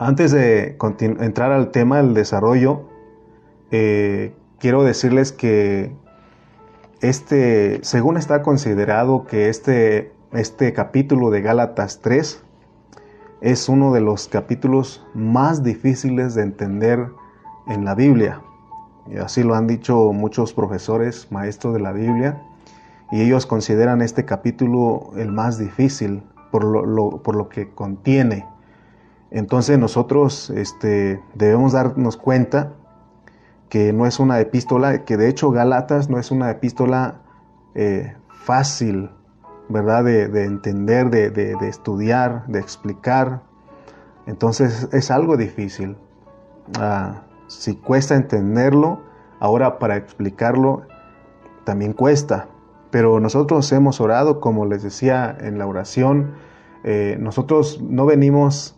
Antes de entrar al tema del desarrollo, eh, quiero decirles que este, según está considerado que este, este capítulo de Gálatas 3 es uno de los capítulos más difíciles de entender en la Biblia. Y así lo han dicho muchos profesores, maestros de la Biblia, y ellos consideran este capítulo el más difícil por lo, por lo que contiene. Entonces nosotros este, debemos darnos cuenta que no es una epístola, que de hecho Galatas no es una epístola eh, fácil, ¿verdad? De, entender, de, estudiar, de explicar. Entonces es algo difícil. Ah, si cuesta entenderlo, ahora para explicarlo también cuesta. Pero nosotros hemos orado, como les decía en la oración, eh, nosotros no venimos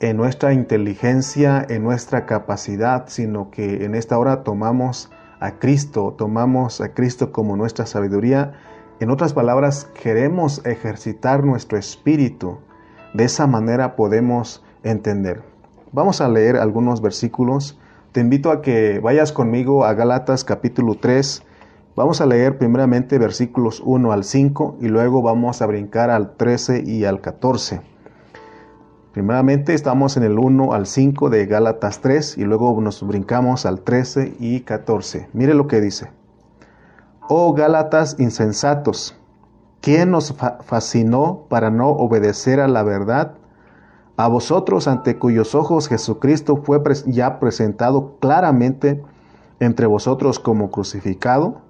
en nuestra inteligencia, en nuestra capacidad, sino que en esta hora tomamos a Cristo, tomamos a Cristo como nuestra sabiduría. En otras palabras, queremos ejercitar nuestro espíritu. De esa manera podemos entender. Vamos a leer algunos versículos. Te invito a que vayas conmigo a Galatas capítulo 3. Vamos a leer primeramente versículos 1 al 5 y luego vamos a brincar al 13 y al 14. Primeramente estamos en el 1 al 5 de Gálatas 3 y luego nos brincamos al 13 y 14. Mire lo que dice. Oh Gálatas insensatos, ¿quién nos fascinó para no obedecer a la verdad? A vosotros ante cuyos ojos Jesucristo fue ya presentado claramente entre vosotros como crucificado.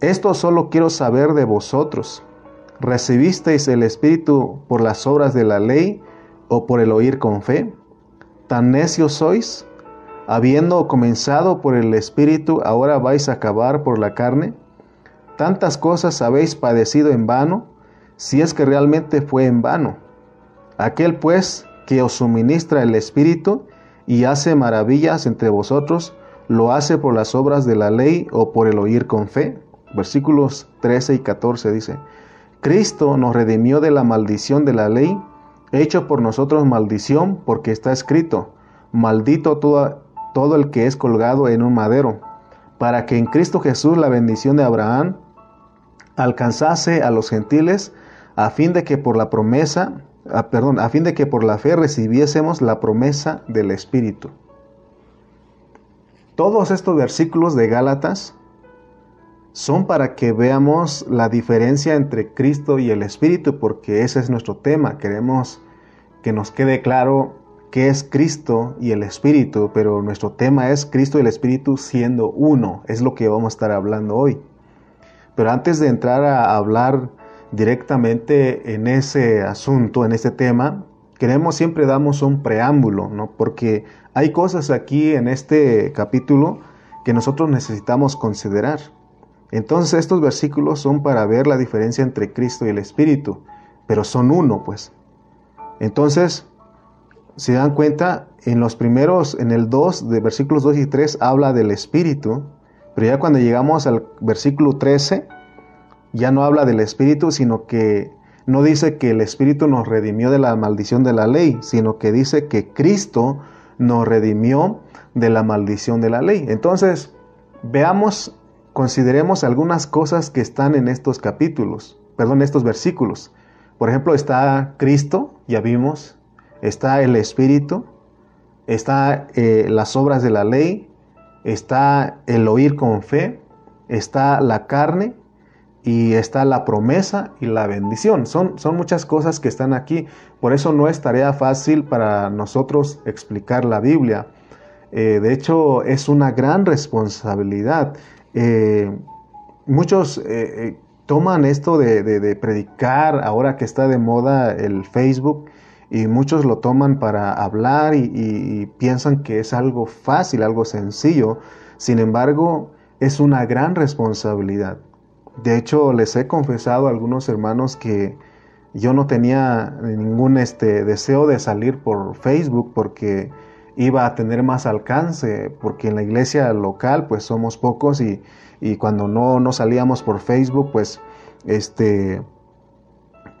Esto solo quiero saber de vosotros. ¿Recibisteis el Espíritu por las obras de la ley? O por el oír con fe? ¿Tan necios sois? Habiendo comenzado por el Espíritu, ahora vais a acabar por la carne. Tantas cosas habéis padecido en vano, si es que realmente fue en vano. Aquel pues que os suministra el Espíritu y hace maravillas entre vosotros, lo hace por las obras de la ley o por el oír con fe. Versículos 13 y 14 dice, Cristo nos redimió de la maldición de la ley hecho por nosotros maldición, porque está escrito, maldito todo, todo el que es colgado en un madero, para que en Cristo Jesús la bendición de Abraham alcanzase a los gentiles, a fin de que por la promesa, ah, perdón, a fin de que por la fe recibiésemos la promesa del Espíritu. Todos estos versículos de Gálatas son para que veamos la diferencia entre Cristo y el Espíritu, porque ese es nuestro tema. Queremos que nos quede claro qué es Cristo y el Espíritu, pero nuestro tema es Cristo y el Espíritu siendo uno, es lo que vamos a estar hablando hoy. Pero antes de entrar a hablar directamente en ese asunto, en ese tema, queremos siempre damos un preámbulo, ¿no? Porque hay cosas aquí en este capítulo que nosotros necesitamos considerar. Entonces estos versículos son para ver la diferencia entre Cristo y el Espíritu, pero son uno, pues. Entonces, si dan cuenta, en los primeros, en el 2, de versículos 2 y 3, habla del Espíritu, pero ya cuando llegamos al versículo 13, ya no habla del Espíritu, sino que no dice que el Espíritu nos redimió de la maldición de la ley, sino que dice que Cristo nos redimió de la maldición de la ley. Entonces, veamos consideremos algunas cosas que están en estos capítulos, perdón, estos versículos. Por ejemplo, está Cristo, ya vimos, está el Espíritu, está eh, las obras de la ley, está el oír con fe, está la carne y está la promesa y la bendición. Son, son muchas cosas que están aquí. Por eso no es tarea fácil para nosotros explicar la Biblia. Eh, de hecho, es una gran responsabilidad. Eh, muchos eh, eh, toman esto de, predicar ahora que está de moda el Facebook y muchos lo toman para hablar y, piensan que es algo fácil, algo sencillo. Sin embargo, es una gran responsabilidad. De hecho, les he confesado a algunos hermanos que yo no tenía ningún este, deseo de salir por Facebook porque iba a tener más alcance, porque en la iglesia local pues somos pocos y, cuando no, no, salíamos por Facebook pues este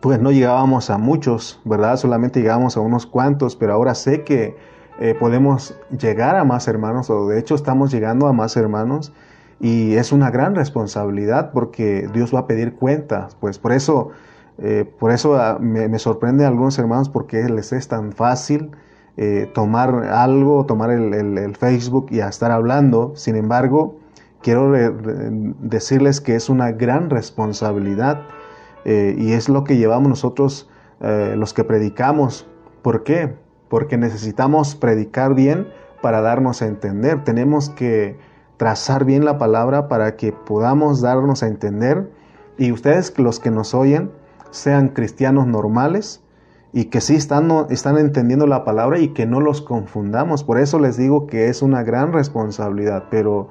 pues no llegábamos a muchos, ¿verdad? Solamente llegábamos a unos cuantos, pero ahora sé que eh, podemos llegar a más hermanos, o de hecho estamos llegando a más hermanos, y es una gran responsabilidad porque Dios va a pedir cuentas. Pues por eso, eh, por eso ah, me, sorprende a algunos hermanos porque les es tan fácil eh, tomar algo, tomar el, Facebook y estar hablando. Sin embargo, quiero decirles que es una gran responsabilidad y es lo que llevamos nosotros los que predicamos. ¿Por qué? porque necesitamos predicar bien para darnos a entender. Tenemos que trazar bien la palabra para que podamos darnos a entender y ustedes los que nos oyen sean cristianos normales y que sí están, están entendiendo la palabra y que no los confundamos. Por eso les digo que es una gran responsabilidad, pero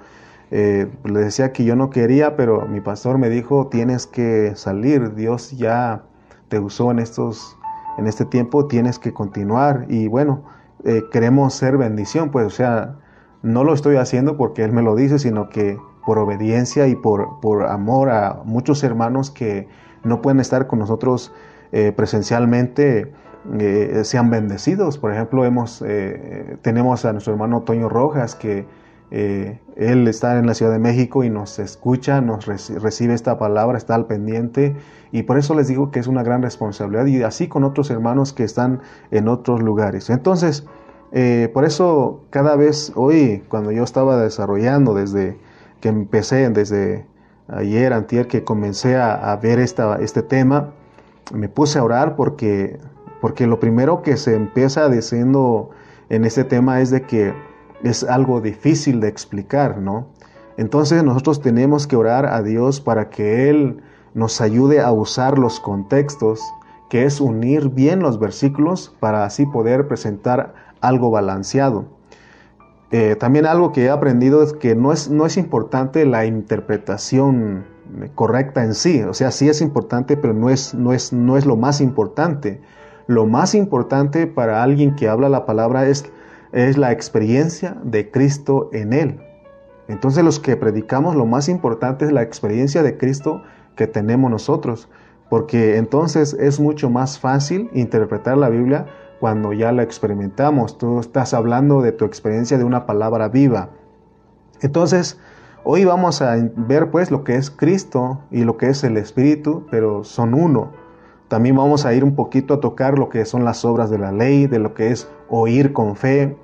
eh, les decía que yo no quería, pero mi pastor me dijo, tienes que salir, Dios ya te usó en estos en este tiempo tienes que continuar y bueno, eh, queremos ser bendición, pues o sea, no lo estoy haciendo porque Él me lo dice, sino que por obediencia y por, por amor a muchos hermanos que no pueden estar con nosotros eh, presencialmente, eh, sean bendecidos. Por ejemplo, hemos, tenemos a nuestro hermano Toño Rojas que eh, él está en la Ciudad de México y nos escucha, nos recibe esta palabra, está al pendiente y por eso les digo que es una gran responsabilidad y así con otros hermanos que están en otros lugares. Entonces, eh, por eso cada vez hoy, cuando yo estaba desarrollando desde que empecé, desde ayer, antier, que comencé a, ver esta, este tema, me puse a orar porque, porque lo primero que se empieza diciendo en este tema es de que es algo difícil de explicar, ¿no? Entonces nosotros tenemos que orar a Dios para que Él nos ayude a usar los contextos, que es unir bien los versículos para así poder presentar algo balanceado. Eh, también algo que he aprendido es que no es, no es importante la interpretación correcta en sí, o sea, sí es importante, pero no es, no es, no es lo más importante. Lo más importante para alguien que habla la palabra es es la experiencia de Cristo en él. Entonces los que predicamos lo más importante es la experiencia de Cristo que tenemos nosotros, porque entonces es mucho más fácil interpretar la Biblia cuando ya la experimentamos. Tú estás hablando de tu experiencia de una palabra viva. Entonces, hoy vamos a ver pues lo que es Cristo y lo que es el Espíritu, pero son uno. También vamos a ir un poquito a tocar lo que son las obras de la ley, de lo que es oír con fe,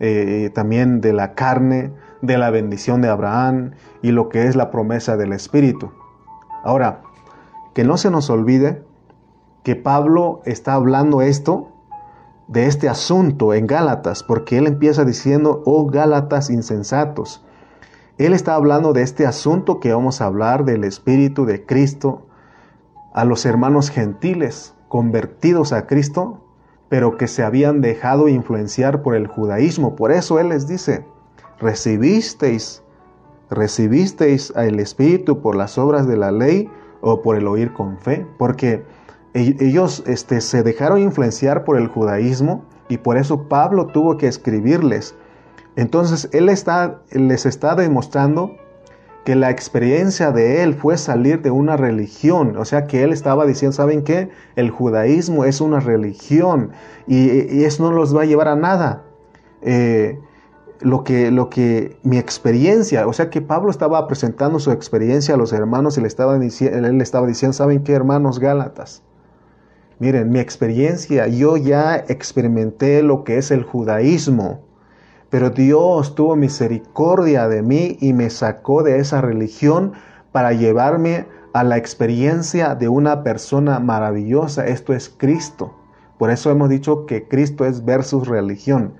eh, también de la carne, de la bendición de Abraham y lo que es la promesa del Espíritu. Ahora, que no se nos olvide que Pablo está hablando esto de este asunto en Gálatas, porque él empieza diciendo, oh Gálatas insensatos. Él está hablando de este asunto que vamos a hablar del Espíritu de Cristo a los hermanos gentiles convertidos a Cristo pero que se habían dejado influenciar por el judaísmo. Por eso Él les dice, recibisteis, recibisteis al Espíritu por las obras de la ley o por el oír con fe, porque ellos este, se dejaron influenciar por el judaísmo y por eso Pablo tuvo que escribirles. Entonces Él les está demostrando que la experiencia de él fue salir de una religión, o sea que él estaba diciendo, ¿saben qué? El judaísmo es una religión y, eso no los va a llevar a nada. Eh, lo que, lo que mi experiencia, o sea que Pablo estaba presentando su experiencia a los hermanos y le estaba, él le estaba diciendo, ¿saben qué hermanos Gálatas? Miren, mi experiencia, yo ya experimenté lo que es el judaísmo. Pero Dios tuvo misericordia de mí y me sacó de esa religión para llevarme a la experiencia de una persona maravillosa. Esto es Cristo. Por eso hemos dicho que Cristo es versus religión.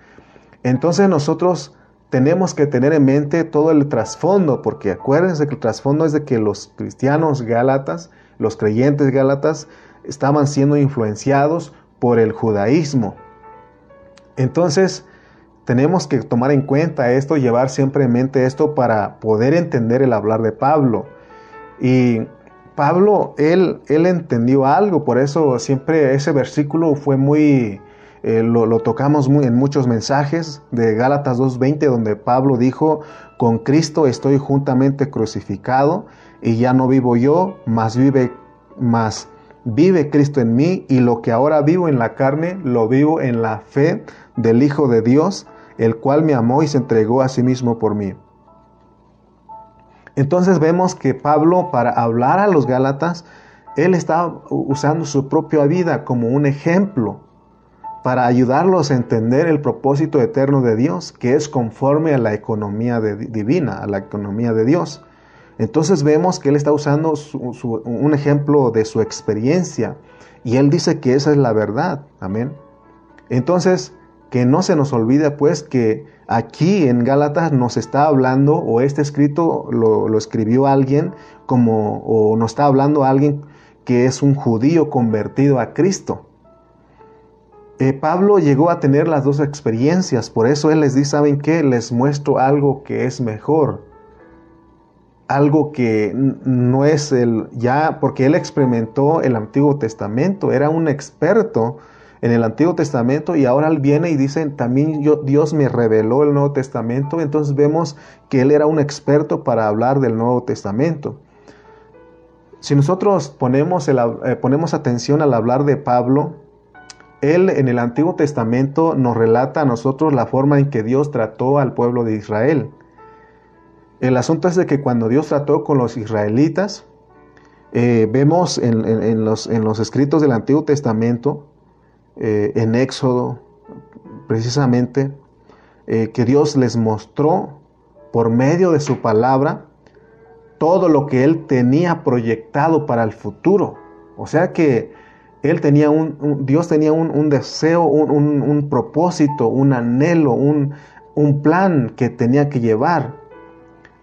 Entonces nosotros tenemos que tener en mente todo el trasfondo, porque acuérdense que el trasfondo es de que los cristianos gálatas, los creyentes gálatas, estaban siendo influenciados por el judaísmo. Entonces, tenemos que tomar en cuenta esto, llevar siempre en mente esto para poder entender el hablar de Pablo. Y Pablo, él, él entendió algo, por eso siempre ese versículo fue muy, eh, lo, tocamos muy, en muchos mensajes de Gálatas 2.20, donde Pablo dijo, con Cristo estoy juntamente crucificado y ya no vivo yo, mas vive, más vive Cristo en mí y lo que ahora vivo en la carne, lo vivo en la fe del Hijo de Dios, el cual me amó y se entregó a sí mismo por mí. Entonces vemos que Pablo, para hablar a los Gálatas, él está usando su propia vida como un ejemplo para ayudarlos a entender el propósito eterno de Dios, que es conforme a la economía divina, a la economía de Dios. Entonces vemos que él está usando un ejemplo de su experiencia y él dice que esa es la verdad. Amén. Entonces, que no se nos olvide pues que aquí en Gálatas nos está hablando, o este escrito lo, escribió alguien como, o nos está hablando alguien que es un judío convertido a Cristo. Eh, Pablo llegó a tener las dos experiencias, por eso él les dice, ¿saben qué? Les muestro algo que es mejor, algo que no es el ya, porque él experimentó el Antiguo Testamento, era un experto en el Antiguo Testamento y ahora él viene y dice, también Dios me reveló el Nuevo Testamento, entonces vemos que él era un experto para hablar del Nuevo Testamento. Si nosotros ponemos, eh, ponemos atención al hablar de Pablo, él en el Antiguo Testamento nos relata a nosotros la forma en que Dios trató al pueblo de Israel. El asunto es de que cuando Dios trató con los israelitas, eh, vemos en los escritos del Antiguo Testamento eh, en Éxodo, precisamente, eh, que Dios les mostró por medio de su palabra todo lo que Él tenía proyectado para el futuro. O sea que Él tenía un, Dios tenía un, deseo, un, propósito, un anhelo, un, un plan que tenía que llevar.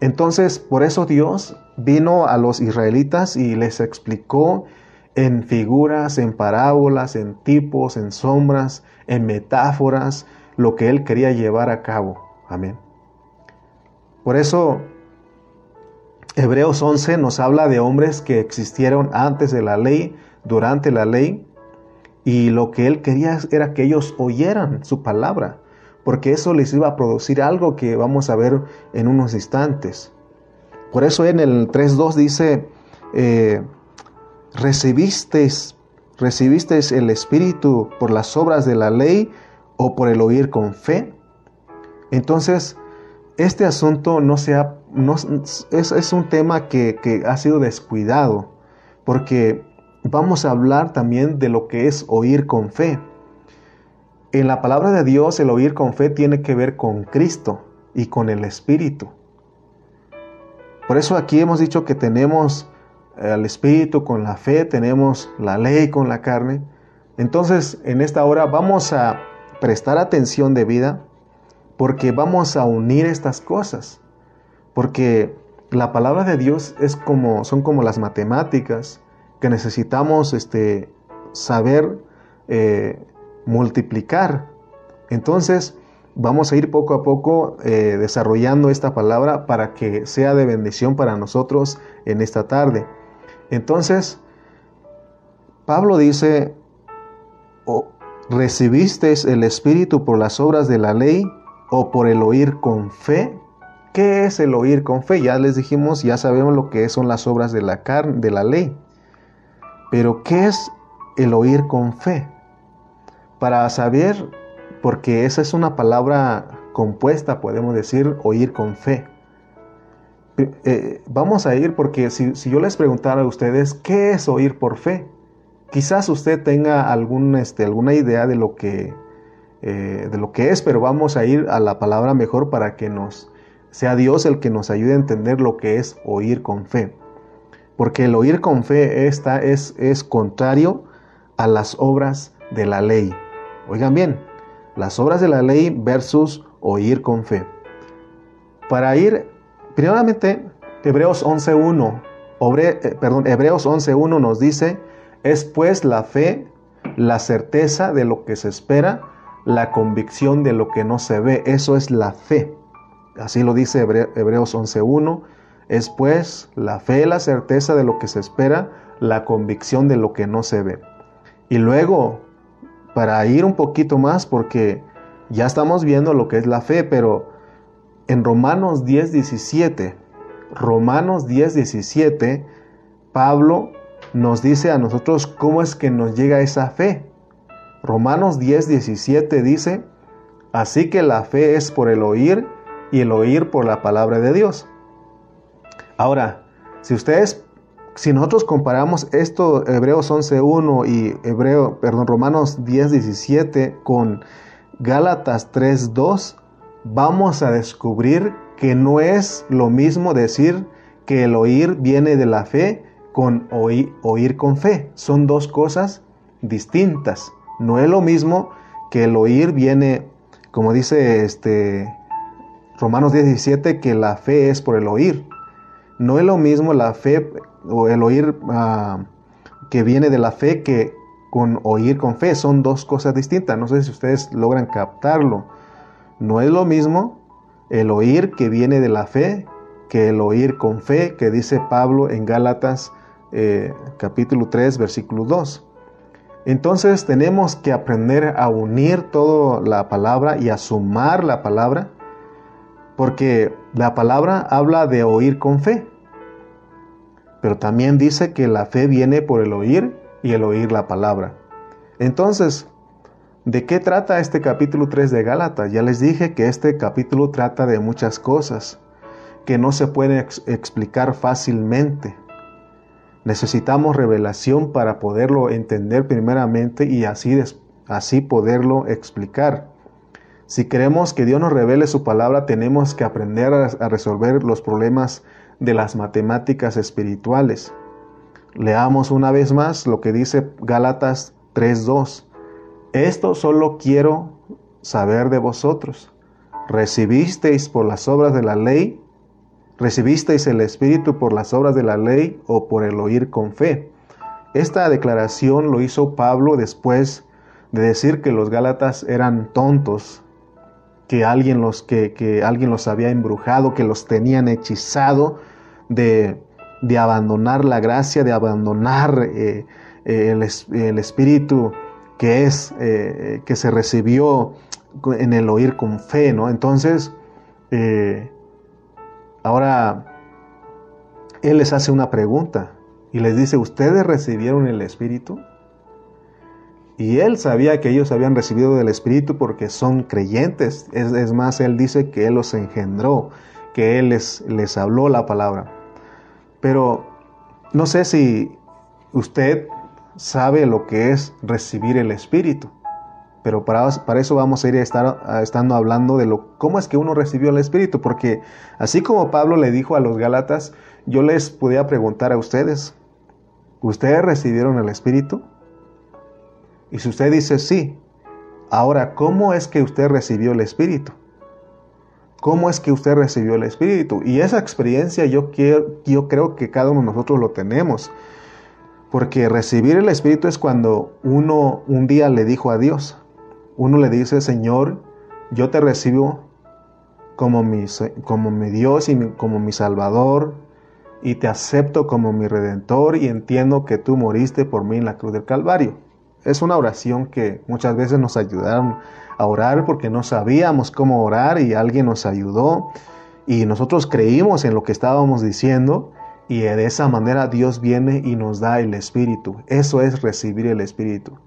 Entonces, por eso Dios vino a los israelitas y les explicó en figuras, en parábolas, en tipos, en sombras, en metáforas, lo que él quería llevar a cabo. Amén. Por eso, Hebreos 11 nos habla de hombres que existieron antes de la ley, durante la ley, y lo que él quería era que ellos oyeran su palabra, porque eso les iba a producir algo que vamos a ver en unos instantes. Por eso en el 3.2 dice, eh, ¿Recibisteis, ¿Recibisteis el Espíritu por las obras de la ley o por el oír con fe? Entonces, este asunto no, sea, no es, es, un tema que, que ha sido descuidado, porque vamos a hablar también de lo que es oír con fe. En la palabra de Dios, el oír con fe tiene que ver con Cristo y con el Espíritu. Por eso aquí hemos dicho que tenemos al Espíritu con la fe, tenemos la ley con la carne. Entonces, en esta hora vamos a prestar atención de vida porque vamos a unir estas cosas. Porque la palabra de Dios es como, son como las matemáticas que necesitamos este, saber eh, multiplicar. Entonces, vamos a ir poco a poco eh, desarrollando esta palabra para que sea de bendición para nosotros en esta tarde. Entonces, Pablo dice, ¿recibisteis el Espíritu por las obras de la ley o por el oír con fe? ¿Qué es el oír con fe? Ya les dijimos, ya sabemos lo que son las obras de la carne, de la ley. Pero ¿qué es el oír con fe? Para saber, porque esa es una palabra compuesta, podemos decir, oír con fe. Eh, vamos a ir porque si, yo les preguntara a ustedes qué es oír por fe, quizás usted tenga algún, este, alguna idea de lo, que, eh, de lo que es, pero vamos a ir a la palabra mejor para que nos sea Dios el que nos ayude a entender lo que es oír con fe. Porque el oír con fe esta es, es contrario a las obras de la ley. Oigan bien, las obras de la ley versus oír con fe. Para ir Primeramente, Hebreos 11.1, eh, perdón, Hebreos 11.1 nos dice, es pues la fe, la certeza de lo que se espera, la convicción de lo que no se ve. Eso es la fe. Así lo dice Hebreos 11.1. Es pues la fe, la certeza de lo que se espera, la convicción de lo que no se ve. Y luego, para ir un poquito más, porque ya estamos viendo lo que es la fe, pero en Romanos 10, 17, Romanos 10, 17, Pablo nos dice a nosotros cómo es que nos llega esa fe. Romanos 10, 17 dice, así que la fe es por el oír y el oír por la palabra de Dios. Ahora, si ustedes, si nosotros comparamos esto, Hebreos 11.1 y Hebreo, perdón, Romanos 10, 17 con Gálatas 3.2, vamos a descubrir que no es lo mismo decir que el oír viene de la fe con oír, oír con fe. Son dos cosas distintas. No es lo mismo que el oír viene, como dice este Romanos 17, que la fe es por el oír. No es lo mismo la fe o el oír ah, que viene de la fe que con oír con fe. Son dos cosas distintas. No sé si ustedes logran captarlo. No es lo mismo el oír que viene de la fe que el oír con fe que dice Pablo en Gálatas eh, capítulo 3 versículo 2. Entonces tenemos que aprender a unir toda la palabra y a sumar la palabra, porque la palabra habla de oír con fe, pero también dice que la fe viene por el oír y el oír la palabra. Entonces, ¿de qué trata este capítulo 3 de Gálatas? Ya les dije que este capítulo trata de muchas cosas que no se pueden explicar fácilmente. Necesitamos revelación para poderlo entender primeramente y así, así poderlo explicar. Si queremos que Dios nos revele su palabra, tenemos que aprender a, a resolver los problemas de las matemáticas espirituales. Leamos una vez más lo que dice Gálatas 3.2. Esto solo quiero saber de vosotros. ¿Recibisteis por las obras de la ley ¿Recibisteis el Espíritu por las obras de la ley o por el oír con fe? Esta declaración lo hizo Pablo después de decir que los Gálatas eran tontos, que alguien los, que, alguien los había embrujado, que los tenían hechizado de, abandonar la gracia, de abandonar eh, eh, el, Espíritu que es, eh, que se recibió en el oír con fe, ¿no? Entonces, Ahora, Él les hace una pregunta y les dice, ¿ustedes recibieron el Espíritu? Y Él sabía que ellos habían recibido del Espíritu porque son creyentes. Es, más, Él dice que Él los engendró, que Él les, les habló la palabra. Pero no sé si usted sabe lo que es recibir el Espíritu. Pero para, para eso vamos a ir a estar estando hablando de lo, cómo es que uno recibió el Espíritu, porque así como Pablo le dijo a los Gálatas, yo les podía preguntar a ustedes, ¿ustedes recibieron el Espíritu? Y si usted dice sí, ahora, ¿cómo es que usted recibió el Espíritu? ¿Cómo es que usted recibió el Espíritu? Y esa experiencia yo, quiero, yo creo que cada uno de nosotros lo tenemos. Porque recibir el Espíritu es cuando uno un día le dijo a Dios, uno le dice, Señor, yo te recibo como mi, como mi Dios y como mi Salvador, y te acepto como mi Redentor y entiendo que tú moriste por mí en la cruz del Calvario. Es una oración que muchas veces nos ayudaron a orar porque no sabíamos cómo orar y alguien nos ayudó y nosotros creímos en lo que estábamos diciendo y de esa manera Dios viene y nos da el Espíritu. Eso es recibir el Espíritu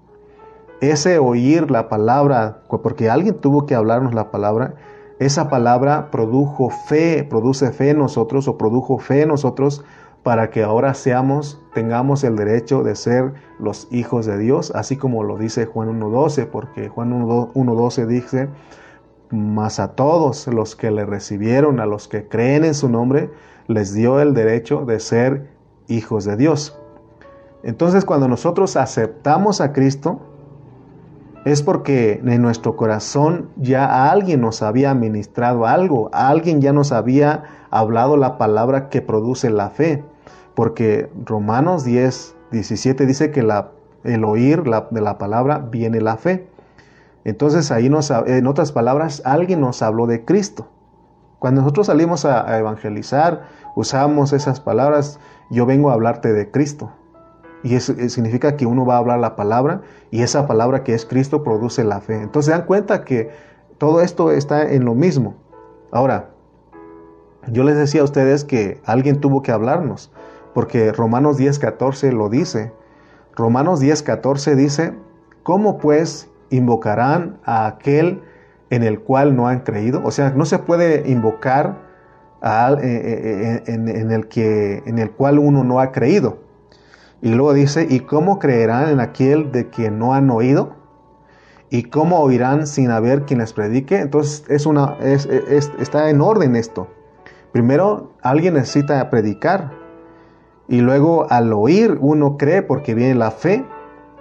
ese oír la palabra, porque alguien tuvo que hablarnos la palabra, esa palabra produjo fe, produce fe en nosotros o produjo fe en nosotros para que ahora seamos, tengamos el derecho de ser los hijos de Dios, así como lo dice Juan 1.12, porque Juan 1.12 dice, mas a todos los que le recibieron, a los que creen en su nombre, les dio el derecho de ser hijos de Dios. Entonces cuando nosotros aceptamos a Cristo, es porque en nuestro corazón ya alguien nos había ministrado algo, alguien ya nos había hablado la palabra que produce la fe, porque Romanos 10, 17 dice que el oír de la palabra viene la fe. Entonces ahí nos, en otras palabras, alguien nos habló de Cristo. Cuando nosotros salimos a evangelizar, usamos esas palabras, yo vengo a hablarte de Cristo. Y eso eh, significa que uno va a hablar la palabra y esa palabra que es Cristo produce la fe. Entonces se dan cuenta que todo esto está en lo mismo. Ahora, yo les decía a ustedes que alguien tuvo que hablarnos, porque Romanos 10:14 lo dice. Romanos 10:14 dice, ¿cómo pues invocarán a aquel en el cual no han creído? O sea, no se puede invocar a, eh, eh, en, en, el que, en el cual uno no ha creído. Y luego dice, ¿y cómo creerán en aquel de quien no han oído? ¿Y cómo oirán sin haber quien les predique? Entonces es una, es, está en orden esto. Primero, alguien necesita predicar. Y luego al oír uno cree porque viene la fe.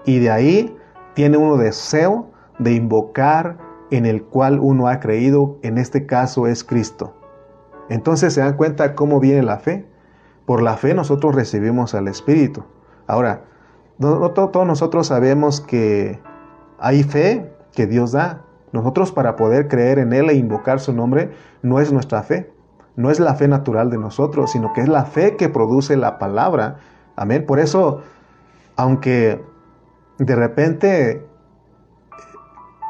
Y de ahí tiene uno deseo de invocar en el cual uno ha creído. En este caso es Cristo. Entonces se dan cuenta cómo viene la fe. Por la fe nosotros recibimos al Espíritu. Ahora, no, todos nosotros sabemos que hay fe que Dios da. Nosotros para poder creer en Él e invocar su nombre no es nuestra fe, no es la fe natural de nosotros, sino que es la fe que produce la palabra. Amén. Por eso, aunque de repente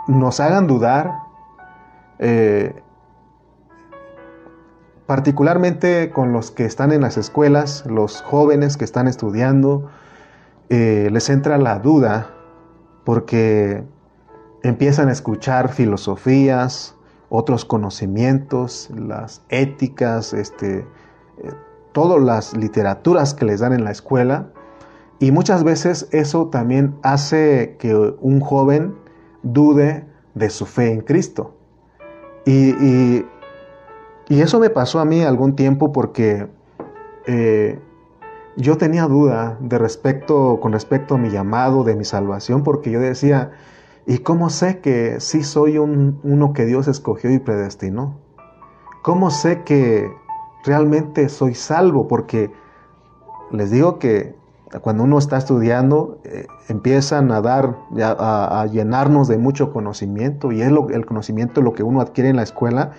nos hagan dudar, eh, particularmente con los que están en las escuelas, los jóvenes que están estudiando, eh, les entra la duda porque empiezan a escuchar filosofías, otros conocimientos, las éticas, este, eh, todas las literaturas que les dan en la escuela. Y muchas veces eso también hace que un joven dude de su fe en Cristo. Y, eso me pasó a mí algún tiempo porque eh, yo tenía duda de respecto, con respecto a mi llamado, de mi salvación, porque yo decía, ¿y cómo sé que sí soy un, uno que Dios escogió y predestinó? ¿Cómo sé que realmente soy salvo? Porque les digo que cuando uno está estudiando, eh, empiezan a dar, a, llenarnos de mucho conocimiento, y es el conocimiento lo que uno adquiere en la escuela.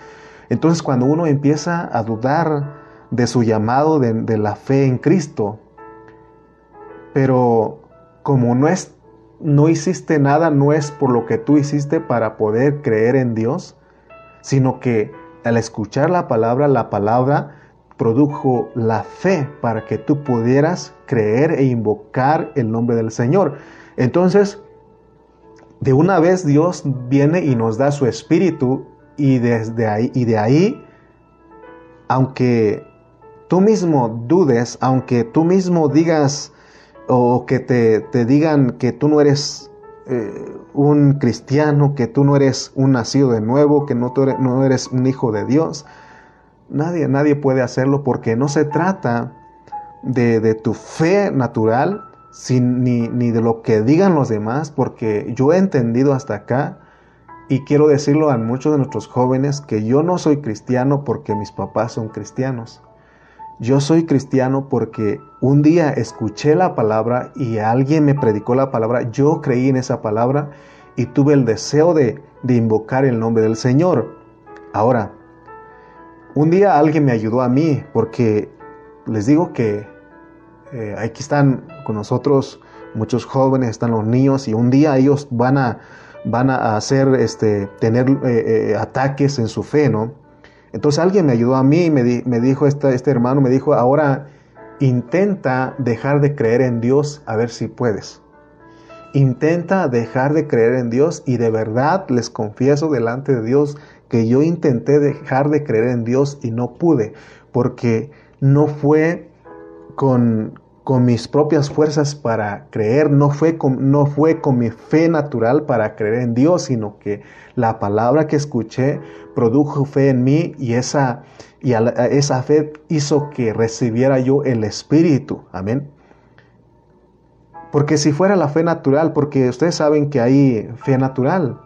Entonces, cuando uno empieza a dudar de su llamado de, la fe en Cristo. Pero como no es no hiciste nada, no es por lo que tú hiciste para poder creer en Dios, sino que al escuchar la palabra, la palabra produjo la fe para que tú pudieras creer e invocar el nombre del Señor. Entonces, de una vez Dios viene y nos da su espíritu y desde ahí y de ahí aunque tú mismo dudes, aunque tú mismo digas o que te, digan que tú no eres eh, un cristiano, que tú no eres un nacido de nuevo, que no, eres, no eres un hijo de Dios, nadie, nadie puede hacerlo porque no se trata de, tu fe natural, ni, ni de lo que digan los demás, porque yo he entendido hasta acá y quiero decirlo a muchos de nuestros jóvenes que yo no soy cristiano porque mis papás son cristianos. Yo soy cristiano porque un día escuché la palabra y alguien me predicó la palabra, yo creí en esa palabra y tuve el deseo de, invocar el nombre del Señor. Ahora, un día alguien me ayudó a mí porque les digo que eh, aquí están con nosotros muchos jóvenes, están los niños y un día ellos van a, van a hacer, este, tener eh, eh, ataques en su fe, ¿no? Entonces alguien me ayudó a mí y me, dijo, este, este hermano me dijo, ahora intenta dejar de creer en Dios a ver si puedes. Intenta dejar de creer en Dios y de verdad les confieso delante de Dios que yo intenté dejar de creer en Dios y no pude porque no fue con, con mis propias fuerzas para creer, no fue, con, no fue con mi fe natural para creer en Dios, sino que la palabra que escuché produjo fe en mí y esa, y esa fe hizo que recibiera yo el Espíritu. Amén. Porque si fuera la fe natural, porque ustedes saben que hay fe natural.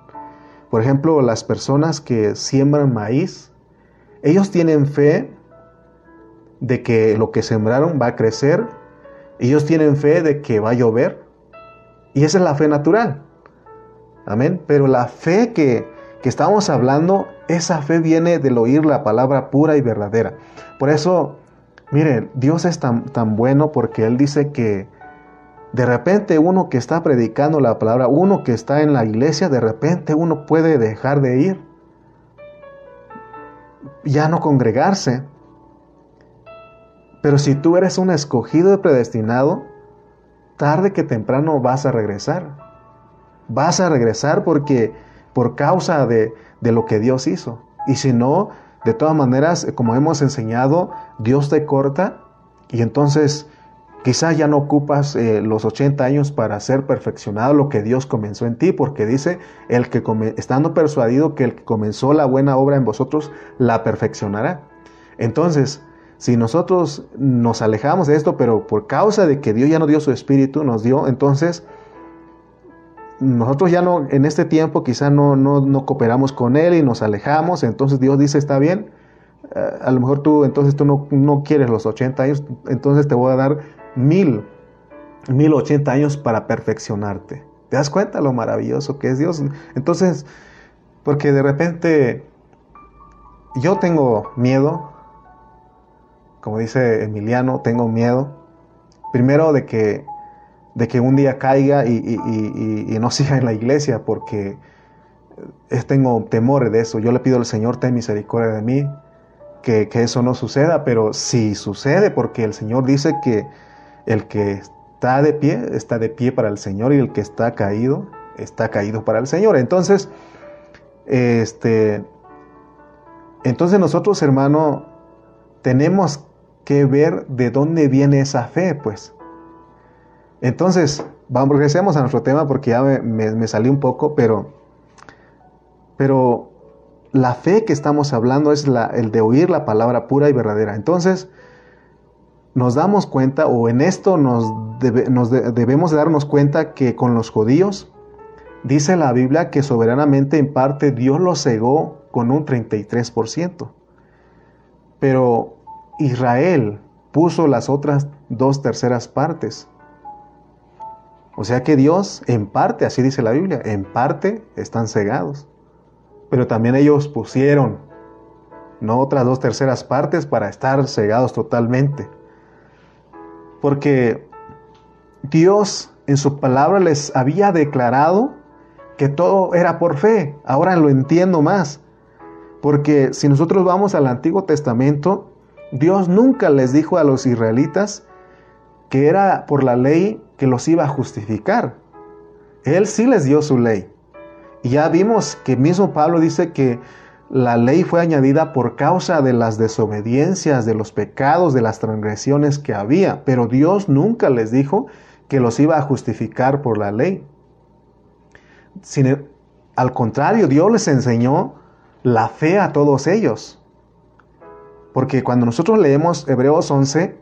Por ejemplo, las personas que siembran maíz, ellos tienen fe de que lo que sembraron va a crecer ellos tienen fe de que va a llover. Y esa es la fe natural. Amén. Pero la fe que, que estamos hablando, esa fe viene del oír la palabra pura y verdadera. Por eso, mire, Dios es tan, tan bueno porque Él dice que de repente uno que está predicando la palabra, uno que está en la iglesia, de repente uno puede dejar de ir. Ya no congregarse Pero si tú eres un escogido y predestinado, tarde que temprano vas a regresar. Vas a regresar porque por causa de, de lo que Dios hizo. Y si no, de todas maneras, como hemos enseñado, Dios te corta y entonces quizás ya no ocupas eh, los 80 años para ser perfeccionado lo que Dios comenzó en ti, porque dice, el que estando persuadido que el que comenzó la buena obra en vosotros, la perfeccionará. Entonces, si nosotros nos alejamos de esto, pero por causa de que Dios ya no dio su espíritu, nos dio, entonces nosotros ya no, en este tiempo quizá no, no, cooperamos con Él y nos alejamos, entonces Dios dice, está bien, eh, a lo mejor tú, entonces tú no, no, quieres los 80 años, entonces te voy a dar mil, mil 80 años para perfeccionarte. ¿Te das cuenta lo maravilloso que es Dios? Entonces, porque de repente yo tengo miedo, como dice Emiliano, tengo miedo, primero de que de que un día caiga y, no siga en la iglesia, porque tengo temor de eso. Yo le pido al Señor, ten misericordia de mí, que, eso no suceda, pero si sucede, porque el Señor dice que el que está de pie, está de pie para el Señor, y el que está caído, está caído para el Señor. Entonces, este, entonces nosotros, hermano, tenemos que ver de dónde viene esa fe, pues. Entonces, vamos, regresemos a nuestro tema porque ya me, salí un poco, pero, pero la fe que estamos hablando es la, el de oír la palabra pura y verdadera. Entonces, nos damos cuenta, o en esto nos, nos debemos darnos cuenta que con los judíos, dice la Biblia que soberanamente en parte Dios los cegó con un 33%. Pero Israel puso las otras dos terceras partes. O sea que Dios, en parte, así dice la Biblia, en parte están cegados. Pero también ellos pusieron, no otras dos terceras partes para estar cegados totalmente. Porque Dios en su palabra les había declarado que todo era por fe. Ahora lo entiendo más. Porque si nosotros vamos al Antiguo Testamento, Dios nunca les dijo a los israelitas que era por la ley que los iba a justificar. Él sí les dio su ley. Y ya vimos que mismo Pablo dice que la ley fue añadida por causa de las desobediencias, de los pecados, de las transgresiones que había, pero Dios nunca les dijo que los iba a justificar por la ley. al contrario, Dios les enseñó la fe a todos ellos. Porque cuando nosotros leemos Hebreos 11,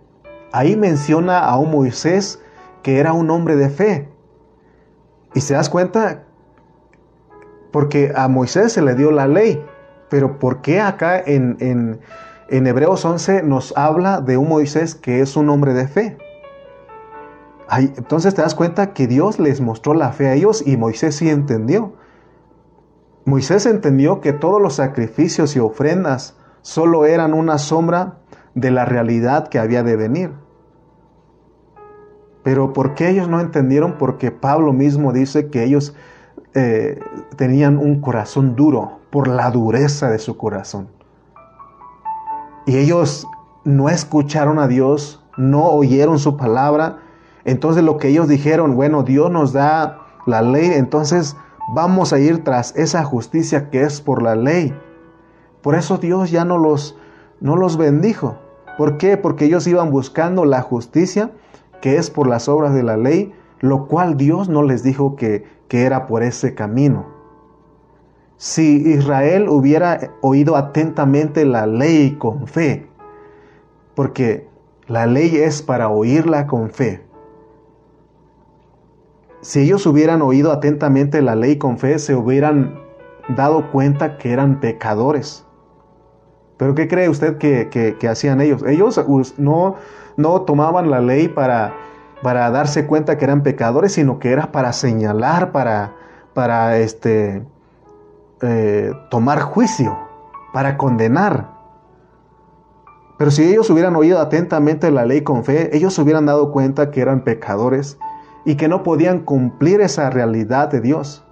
ahí menciona a un Moisés que era un hombre de fe. Y se das cuenta, porque a Moisés se le dio la ley, pero ¿por qué acá en, en, Hebreos 11 nos habla de un Moisés que es un hombre de fe? entonces te das cuenta que Dios les mostró la fe a ellos y Moisés sí entendió. Moisés entendió que todos los sacrificios y ofrendas solo eran una sombra de la realidad que había de venir. Pero ¿por qué ellos no entendieron? Porque Pablo mismo dice que ellos eh, tenían un corazón duro por la dureza de su corazón. Y ellos no escucharon a Dios, no oyeron su palabra. Entonces lo que ellos dijeron, bueno, Dios nos da la ley, entonces vamos a ir tras esa justicia que es por la ley. Por eso Dios ya no los, no los bendijo. ¿Por qué? Porque ellos iban buscando la justicia que es por las obras de la ley, lo cual Dios no les dijo que, que era por ese camino. Si Israel hubiera oído atentamente la ley con fe, porque la ley es para oírla con fe. Si ellos hubieran oído atentamente la ley con fe, se hubieran dado cuenta que eran pecadores. Pero ¿qué cree usted que, que hacían ellos? Ellos no, no tomaban la ley para, para darse cuenta que eran pecadores, sino que era para señalar, para, para este, eh, tomar juicio, para condenar. Pero si ellos hubieran oído atentamente la ley con fe, ellos se hubieran dado cuenta que eran pecadores y que no podían cumplir esa realidad de Dios.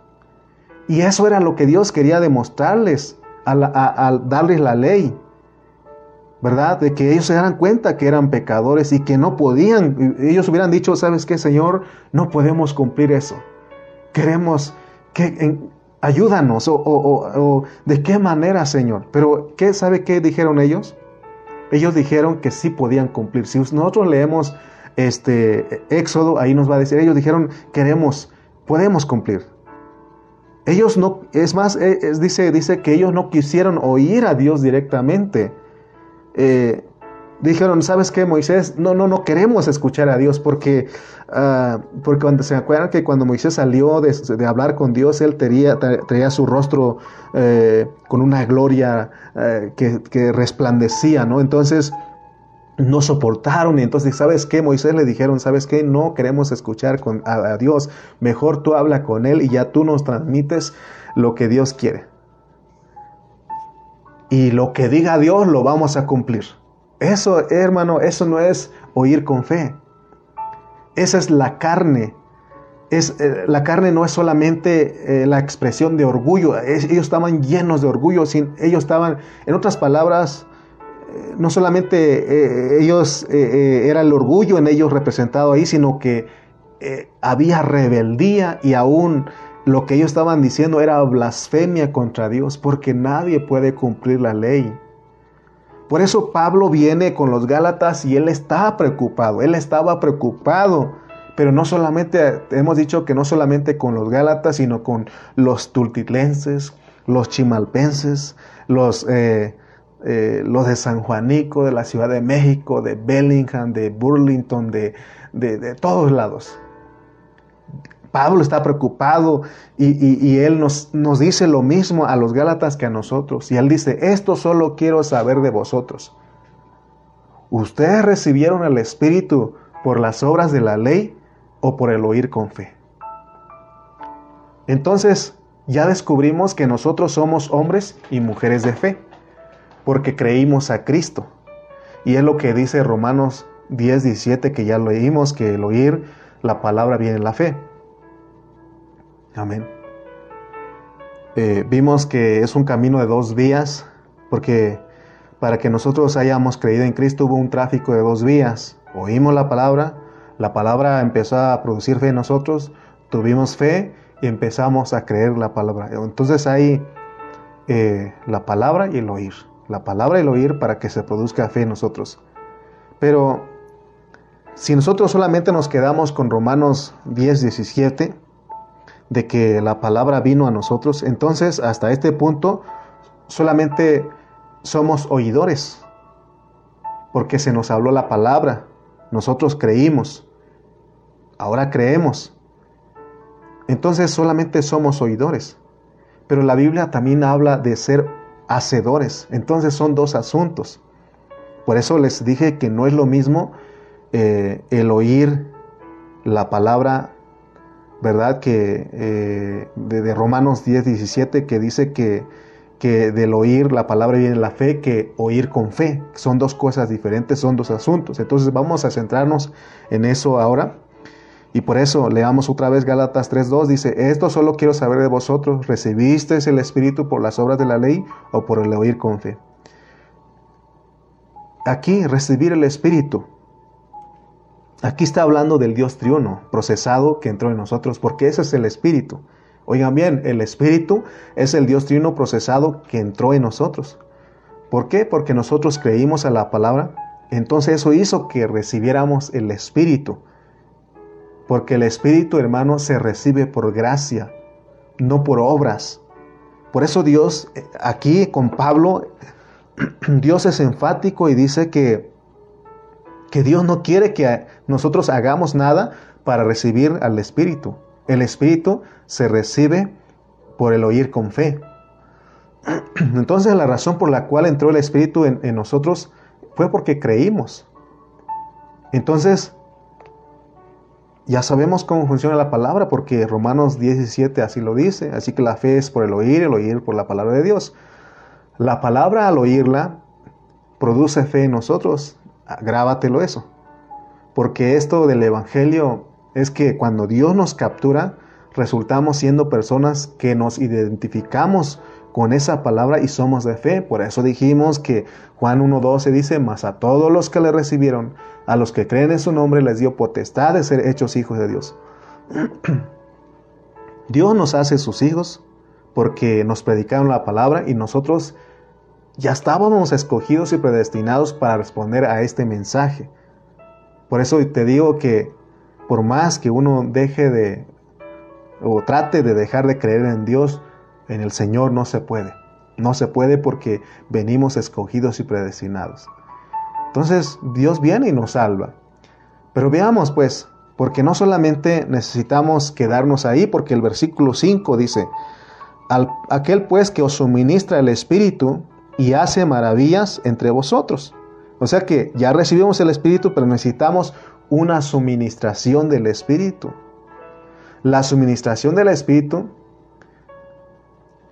Y eso era lo que Dios quería demostrarles al darles la ley. ¿verdad? De que ellos se dieran cuenta que eran pecadores y que no podían, ellos hubieran dicho, ¿sabes qué, Señor? No podemos cumplir eso. Queremos que ayúdanos o, de qué manera, Señor. Pero ¿qué sabe qué dijeron ellos? Ellos dijeron que sí podían cumplir. Si nosotros leemos este Éxodo, ahí nos va a decir, ellos dijeron, queremos, podemos cumplir. Ellos no, es más, e, dice, dice que ellos no quisieron oír a Dios directamente. Eh, dijeron, ¿sabes qué, Moisés? No, no, no queremos escuchar a Dios porque, uh, porque cuando se acuerdan que cuando Moisés salió de, hablar con Dios, él traía su rostro eh, con una gloria eh, que, resplandecía, ¿no? Entonces no soportaron y entonces, ¿sabes qué? Moisés le dijeron, ¿sabes qué? No queremos escuchar con, a, Dios, mejor tú habla con Él y ya tú nos transmites lo que Dios quiere. Y lo que diga Dios lo vamos a cumplir. Eso, hermano, eso no es oír con fe. Esa es la carne. Es, eh, la carne no es solamente eh, la expresión de orgullo. ellos estaban llenos de orgullo. Sin, ellos estaban, en otras palabras, no solamente eh, ellos eh, eh, era el orgullo en ellos representado ahí, sino que había rebeldía y aún lo que ellos estaban diciendo era blasfemia contra Dios, porque nadie puede cumplir la ley. Por eso Pablo viene con los Gálatas y él está preocupado, él estaba preocupado, pero no solamente, hemos dicho que no solamente con los Gálatas, sino con los tultitlenses, los chimalpenses, los... Eh, los de San Juanico, de la Ciudad de México, de Bellingham, de Burlington, de, todos lados. Pablo está preocupado y, él nos, nos, dice lo mismo a los Gálatas que a nosotros. Y él dice, esto solo quiero saber de vosotros. ¿Ustedes recibieron el Espíritu por las obras de la ley o por el oír con fe? Entonces, ya descubrimos que nosotros somos hombres y mujeres de fe porque creímos a Cristo. Y es lo que dice Romanos 10, 17, que ya leímos, que el oír la palabra viene en la fe. Amén. Eh, vimos que es un camino de dos vías, porque para que nosotros hayamos creído en Cristo hubo un tráfico de dos vías. Oímos la palabra, la palabra empezó a producir fe en nosotros, tuvimos fe y empezamos a creer la palabra. Entonces hay eh, la palabra y el oír la palabra y el oír para que se produzca fe en nosotros. Pero si nosotros solamente nos quedamos con Romanos 10, 17, de que la palabra vino a nosotros, entonces hasta este punto solamente somos oidores, porque se nos habló la palabra, nosotros creímos, ahora creemos. Entonces solamente somos oidores. Pero la Biblia también habla de ser hacedores. Entonces son dos asuntos. Por eso les dije que no es lo mismo eh, el oír la palabra, ¿verdad? Que eh, de, Romanos 10, 17, que dice que, que del oír la palabra viene la fe, que oír con fe. Son dos cosas diferentes, son dos asuntos. Entonces vamos a centrarnos en eso ahora. Y por eso leamos otra vez Gálatas 3.2, dice, esto solo quiero saber de vosotros, ¿recibisteis el Espíritu por las obras de la ley o por el oír con fe? Aquí, recibir el Espíritu. Aquí está hablando del Dios triuno, procesado que entró en nosotros, porque ese es el Espíritu. Oigan bien, el Espíritu es el Dios triuno procesado que entró en nosotros. ¿Por qué? Porque nosotros creímos a la palabra. Entonces eso hizo que recibiéramos el Espíritu porque el Espíritu, hermano, se recibe por gracia, no por obras. Por eso Dios, aquí con Pablo, Dios es enfático y dice que, que Dios no quiere que nosotros hagamos nada para recibir al Espíritu. El Espíritu se recibe por el oír con fe. Entonces la razón por la cual entró el Espíritu en, en nosotros fue porque creímos. Entonces, ya sabemos cómo funciona la palabra porque Romanos 17 así lo dice. Así que la fe es por el oír, el oír por la palabra de Dios. La palabra al oírla produce fe en nosotros. Grábatelo eso. Porque esto del Evangelio es que cuando Dios nos captura, resultamos siendo personas que nos identificamos con esa palabra y somos de fe. Por eso dijimos que Juan 1.12 dice, mas a todos los que le recibieron, a los que creen en su nombre, les dio potestad de ser hechos hijos de Dios. Dios nos hace sus hijos porque nos predicaron la palabra y nosotros ya estábamos escogidos y predestinados para responder a este mensaje. Por eso te digo que por más que uno deje de o trate de dejar de creer en Dios, en el Señor no se puede. No se puede porque venimos escogidos y predestinados. Entonces Dios viene y nos salva. Pero veamos pues, porque no solamente necesitamos quedarnos ahí, porque el versículo 5 dice, aquel pues que os suministra el Espíritu y hace maravillas entre vosotros. O sea que ya recibimos el Espíritu, pero necesitamos una suministración del Espíritu. La suministración del Espíritu,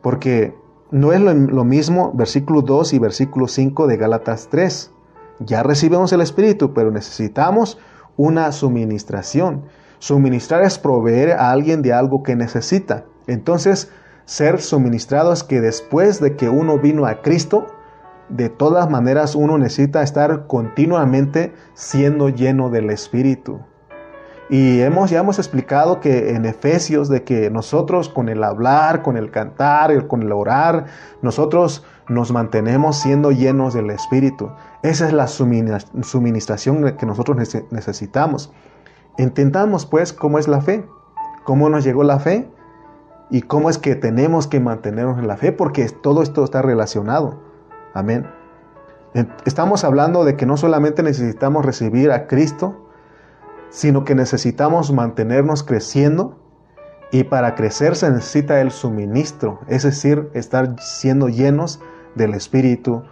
porque no es lo, mismo versículo 2 y versículo 5 de Gálatas 3. Ya recibimos el Espíritu, pero necesitamos una suministración. Suministrar es proveer a alguien de algo que necesita. Entonces, ser suministrado es que después de que uno vino a Cristo, de todas maneras uno necesita estar continuamente siendo lleno del Espíritu. Y hemos, ya hemos explicado que en Efesios de que nosotros con el hablar, con el cantar, con el orar, nosotros nos mantenemos siendo llenos del Espíritu. Esa es la suministración que nosotros necesitamos. Entendamos pues cómo es la fe, cómo nos llegó la fe y cómo es que tenemos que mantenernos en la fe, porque todo esto está relacionado. Amén. Estamos hablando de que no solamente necesitamos recibir a Cristo, sino que necesitamos mantenernos creciendo y para crecer se necesita el suministro, es decir, estar siendo llenos del Espíritu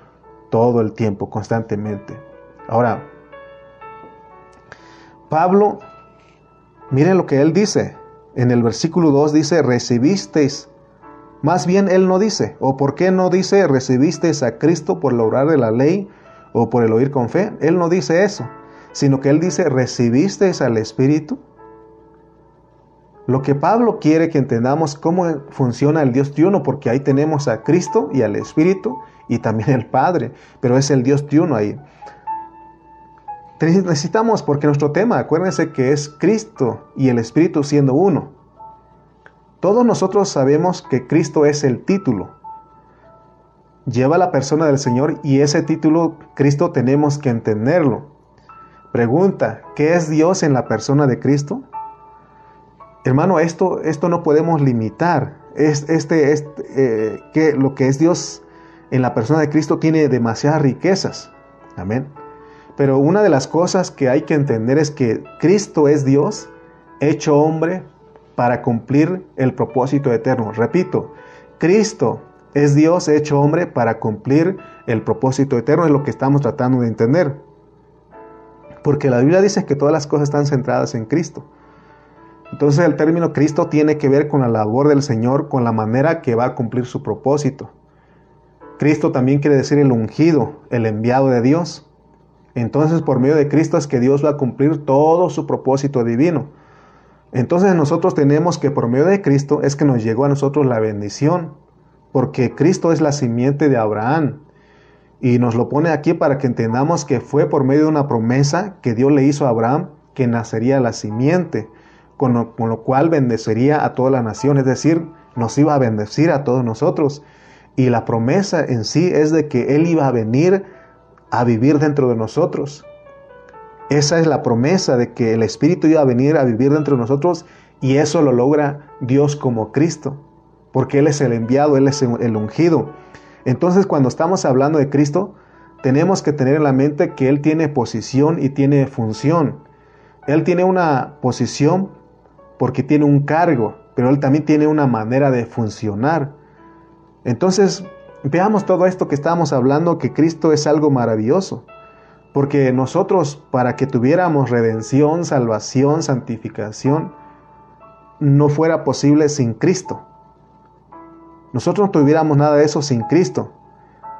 todo el tiempo, constantemente. Ahora, Pablo, miren lo que él dice. En el versículo 2 dice, recibisteis. Más bien él no dice, o por qué no dice, recibisteis a Cristo por lograr de la ley o por el oír con fe. Él no dice eso, sino que él dice, recibisteis al Espíritu. Lo que Pablo quiere que entendamos cómo funciona el Dios triuno, porque ahí tenemos a Cristo y al Espíritu y también el Padre, pero es el Dios triuno ahí. Necesitamos, porque nuestro tema, acuérdense que es Cristo y el Espíritu siendo uno. Todos nosotros sabemos que Cristo es el título. Lleva la persona del Señor y ese título, Cristo, tenemos que entenderlo. Pregunta, ¿qué es Dios en la persona de Cristo? Hermano, esto, esto no podemos limitar. Es, este, este eh, que lo que es Dios en la persona de Cristo tiene demasiadas riquezas. Amén. Pero una de las cosas que hay que entender es que Cristo es Dios hecho hombre para cumplir el propósito eterno. Repito, Cristo es Dios hecho hombre para cumplir el propósito eterno, es lo que estamos tratando de entender. Porque la Biblia dice que todas las cosas están centradas en Cristo. Entonces el término Cristo tiene que ver con la labor del Señor, con la manera que va a cumplir su propósito. Cristo también quiere decir el ungido, el enviado de Dios. Entonces por medio de Cristo es que Dios va a cumplir todo su propósito divino. Entonces nosotros tenemos que por medio de Cristo es que nos llegó a nosotros la bendición, porque Cristo es la simiente de Abraham. Y nos lo pone aquí para que entendamos que fue por medio de una promesa que Dios le hizo a Abraham que nacería la simiente, con lo, con lo cual bendecería a toda la nación, es decir, nos iba a bendecir a todos nosotros. Y la promesa en sí es de que Él iba a venir a vivir dentro de nosotros. Esa es la promesa de que el Espíritu iba a venir a vivir dentro de nosotros y eso lo logra Dios como Cristo, porque Él es el enviado, Él es el ungido. Entonces cuando estamos hablando de Cristo, tenemos que tener en la mente que Él tiene posición y tiene función. Él tiene una posición porque tiene un cargo, pero Él también tiene una manera de funcionar. Entonces, veamos todo esto que estamos hablando, que Cristo es algo maravilloso. Porque nosotros, para que tuviéramos redención, salvación, santificación, no fuera posible sin Cristo. Nosotros no tuviéramos nada de eso sin Cristo.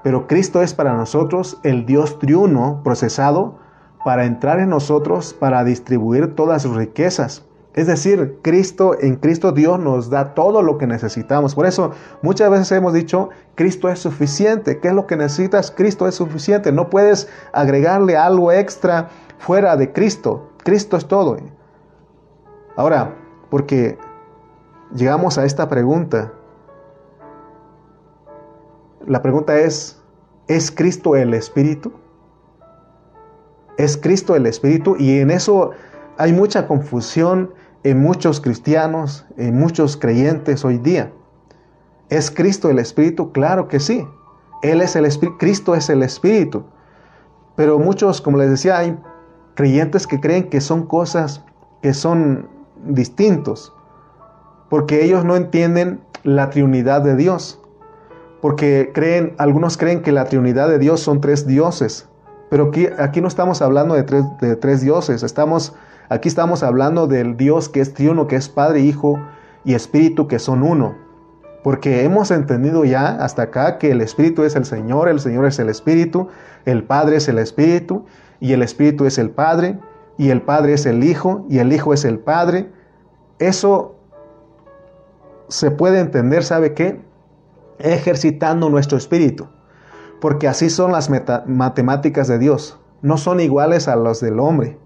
Pero Cristo es para nosotros el Dios triuno procesado para entrar en nosotros, para distribuir todas sus riquezas. Es decir, Cristo, en Cristo Dios nos da todo lo que necesitamos. Por eso muchas veces hemos dicho, Cristo es suficiente. ¿Qué es lo que necesitas? Cristo es suficiente. No puedes agregarle algo extra fuera de Cristo. Cristo es todo. Ahora, porque llegamos a esta pregunta. La pregunta es, ¿es Cristo el Espíritu? ¿Es Cristo el Espíritu? Y en eso hay mucha confusión en muchos cristianos, en muchos creyentes hoy día. ¿Es Cristo el Espíritu? Claro que sí. Él es el Espíritu, Cristo es el Espíritu. Pero muchos, como les decía, hay creyentes que creen que son cosas que son distintos, porque ellos no entienden la Trinidad de Dios. Porque creen, algunos creen que la Trinidad de Dios son tres dioses, pero aquí, aquí no estamos hablando de tres, de tres dioses, estamos Aquí estamos hablando del Dios que es triuno, que es Padre, Hijo y Espíritu, que son uno. Porque hemos entendido ya hasta acá que el Espíritu es el Señor, el Señor es el Espíritu, el Padre es el Espíritu, y el Espíritu es el Padre, y el Padre es el Hijo, y el Hijo es el Padre. Eso se puede entender, ¿sabe qué? Ejercitando nuestro espíritu. Porque así son las matemáticas de Dios. No son iguales a las del hombre.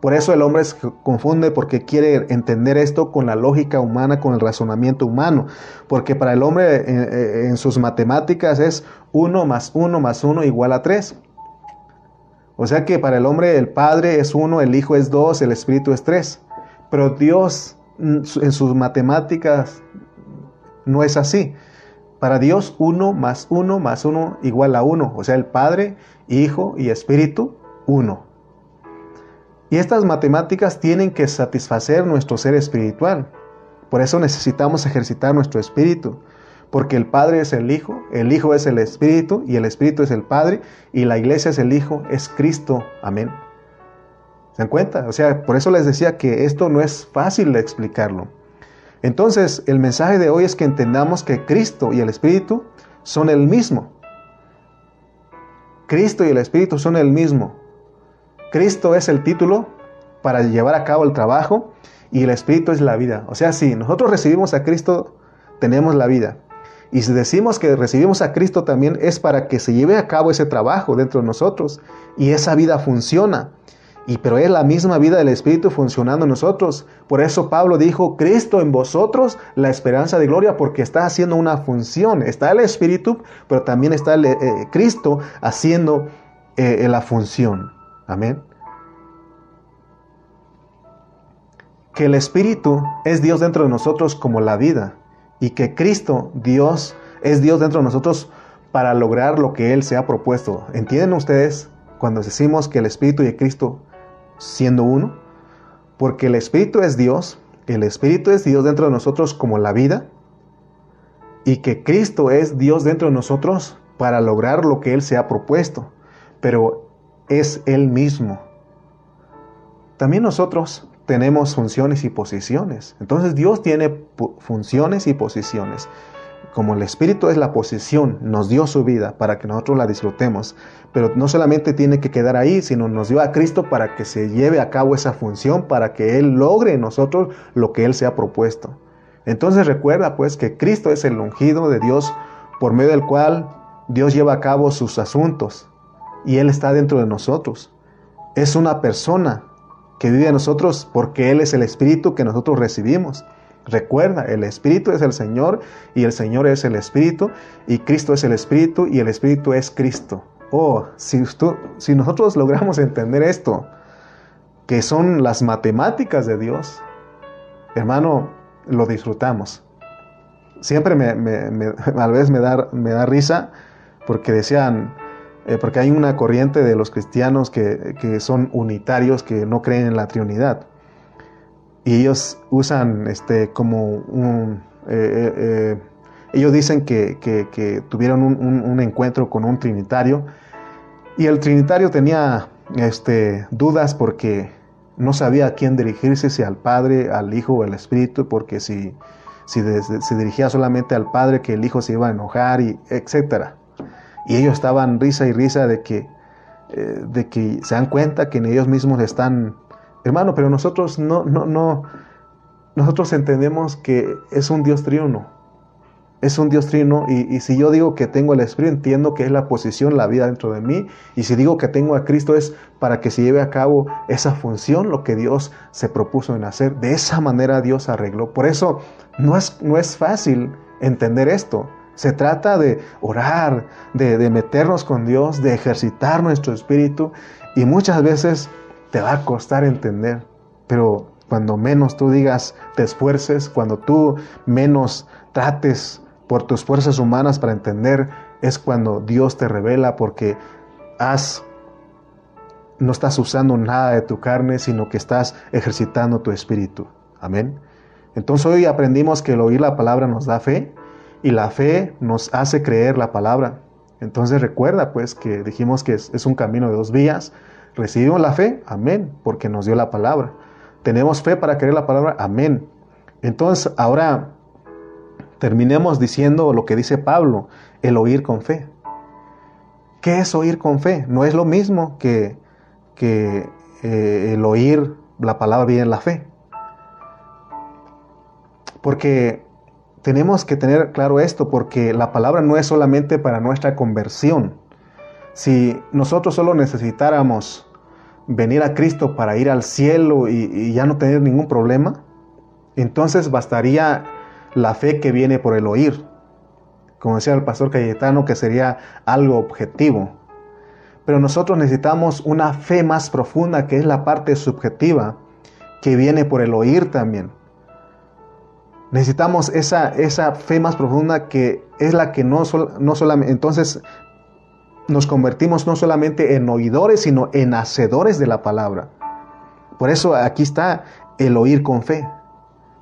Por eso el hombre se confunde porque quiere entender esto con la lógica humana, con el razonamiento humano. Porque para el hombre eh, eh, en, sus matemáticas es 1 más 1 más 1 igual a 3. O sea que para el hombre el Padre es 1, el Hijo es 2, el Espíritu es 3. Pero Dios mm, en sus matemáticas no es así. Para Dios 1 más 1 más 1 igual a 1. O sea, el Padre, Hijo y Espíritu, 1. Y estas matemáticas tienen que satisfacer nuestro ser espiritual. Por eso necesitamos ejercitar nuestro espíritu, porque el Padre es el Hijo, el Hijo es el Espíritu y el Espíritu es el Padre y la iglesia es el Hijo, es Cristo. Amén. ¿Se dan cuenta? O sea, por eso les decía que esto no es fácil de explicarlo. Entonces, el mensaje de hoy es que entendamos que Cristo y el Espíritu son el mismo. Cristo y el Espíritu son el mismo. Cristo es el título para llevar a cabo el trabajo y el Espíritu es la vida. O sea, si nosotros recibimos a Cristo, tenemos la vida. Y si decimos que recibimos a Cristo también es para que se lleve a cabo ese trabajo dentro de nosotros y esa vida funciona. Y pero es la misma vida del Espíritu funcionando en nosotros. Por eso Pablo dijo, Cristo en vosotros, la esperanza de gloria, porque está haciendo una función. Está el Espíritu, pero también está eh, Cristo haciendo eh, la función. Amén. Que el Espíritu es Dios dentro de nosotros como la vida y que Cristo, Dios, es Dios dentro de nosotros para lograr lo que Él se ha propuesto. ¿Entienden ustedes cuando decimos que el Espíritu y Cristo siendo uno? Porque el Espíritu es Dios, el Espíritu es Dios dentro de nosotros como la vida y que Cristo es Dios dentro de nosotros para lograr lo que Él se ha propuesto. Pero es Él mismo. También nosotros tenemos funciones y posiciones. Entonces Dios tiene funciones y posiciones. Como el Espíritu es la posición, nos dio su vida para que nosotros la disfrutemos. Pero no solamente tiene que quedar ahí, sino nos dio a Cristo para que se lleve a cabo esa función, para que Él logre en nosotros lo que Él se ha propuesto. Entonces recuerda pues que Cristo es el ungido de Dios por medio del cual Dios lleva a cabo sus asuntos y Él está dentro de nosotros. Es una persona que vive en nosotros porque Él es el Espíritu que nosotros recibimos. Recuerda, el Espíritu es el Señor y el Señor es el Espíritu y Cristo es el Espíritu y el Espíritu es Cristo. Oh, si, si nosotros logramos entender esto, que son las matemáticas de Dios, hermano, lo disfrutamos. Siempre me, a veces me da, me da risa porque decían, eh, porque hay una corriente de los cristianos que, son unitarios, que no creen en la Trinidad. Y ellos usan este como un... Eh, eh, ellos dicen que, tuvieron un, encuentro con un trinitario y el trinitario tenía este, dudas porque no sabía a quién dirigirse, si al Padre, al Hijo o al Espíritu, porque si, si se dirigía solamente al Padre, que el Hijo se iba a enojar, y etcétera. Y ellos estaban risa y risa de que, eh, de que se dan cuenta que en ellos mismos están, hermano, pero nosotros no, no, no, nosotros entendemos que es un Dios triuno. Es un Dios trino y, y, si yo digo que tengo el Espíritu, entiendo que es la posición, la vida dentro de mí. Y si digo que tengo a Cristo es para que se lleve a cabo esa función, lo que Dios se propuso en hacer. De esa manera Dios arregló. Por eso no es, no es fácil entender esto. Se trata de orar, de, de meternos con Dios, de ejercitar nuestro espíritu y muchas veces te va a costar entender, pero cuando menos tú digas, te esfuerces, cuando tú menos trates por tus fuerzas humanas para entender, es cuando Dios te revela porque has no estás usando nada de tu carne, sino que estás ejercitando tu espíritu. Amén. Entonces hoy aprendimos que el oír la palabra nos da fe y la fe nos hace creer la palabra. Entonces recuerda pues que dijimos que es, un camino de dos vías. Recibimos la fe, amén, porque nos dio la palabra. Tenemos fe para creer la palabra, amén. Entonces ahora terminemos diciendo lo que dice Pablo, el oír con fe. ¿Qué es oír con fe? No es lo mismo que, que eh, el oír la palabra viene en la fe. Porque tenemos que tener claro esto, porque la palabra no es solamente para nuestra conversión. Si nosotros solo necesitáramos venir a Cristo para ir al cielo y, ya no tener ningún problema, entonces bastaría la fe que viene por el oír. Como decía el pastor Cayetano, que sería algo objetivo. Pero nosotros necesitamos una fe más profunda, que es la parte subjetiva, que viene por el oír también. Necesitamos esa, esa fe más profunda que es la que no, no solamente, entonces nos convertimos no solamente en oidores, sino en hacedores de la palabra. Por eso aquí está el oír con fe.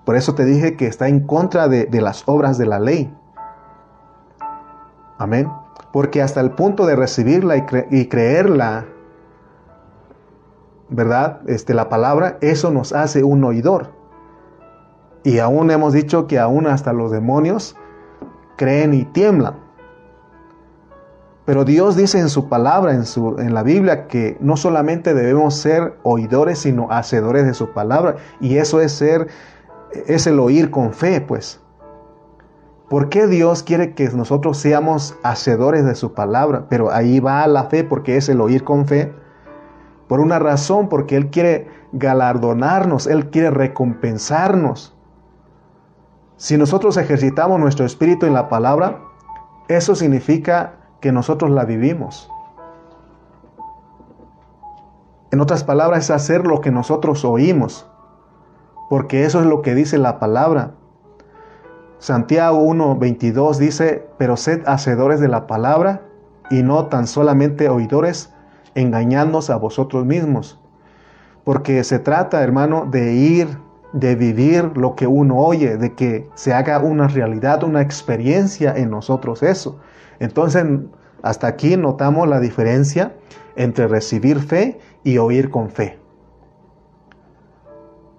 Por eso te dije que está en contra de, las obras de la ley. Amén. Porque hasta el punto de recibirla y, y creerla, ¿verdad? Este, la palabra, eso nos hace un oidor. Y aún hemos dicho que aún hasta los demonios creen y tiemblan. Pero Dios dice en su palabra, en, su, en la Biblia, que no solamente debemos ser oidores, sino hacedores de su palabra. Y eso es ser, es el oír con fe, pues. ¿Por qué Dios quiere que nosotros seamos hacedores de su palabra? Pero ahí va la fe, porque es el oír con fe. Por una razón, porque Él quiere galardonarnos, Él quiere recompensarnos. Si nosotros ejercitamos nuestro espíritu en la palabra, eso significa que nosotros la vivimos. En otras palabras, es hacer lo que nosotros oímos, porque eso es lo que dice la palabra. Santiago 1:22 dice, pero sed hacedores de la palabra y no tan solamente oidores, engañándonos a vosotros mismos. Porque se trata, hermano, de ir de vivir lo que uno oye, de que se haga una realidad, una experiencia en nosotros eso. Entonces, hasta aquí notamos la diferencia entre recibir fe y oír con fe.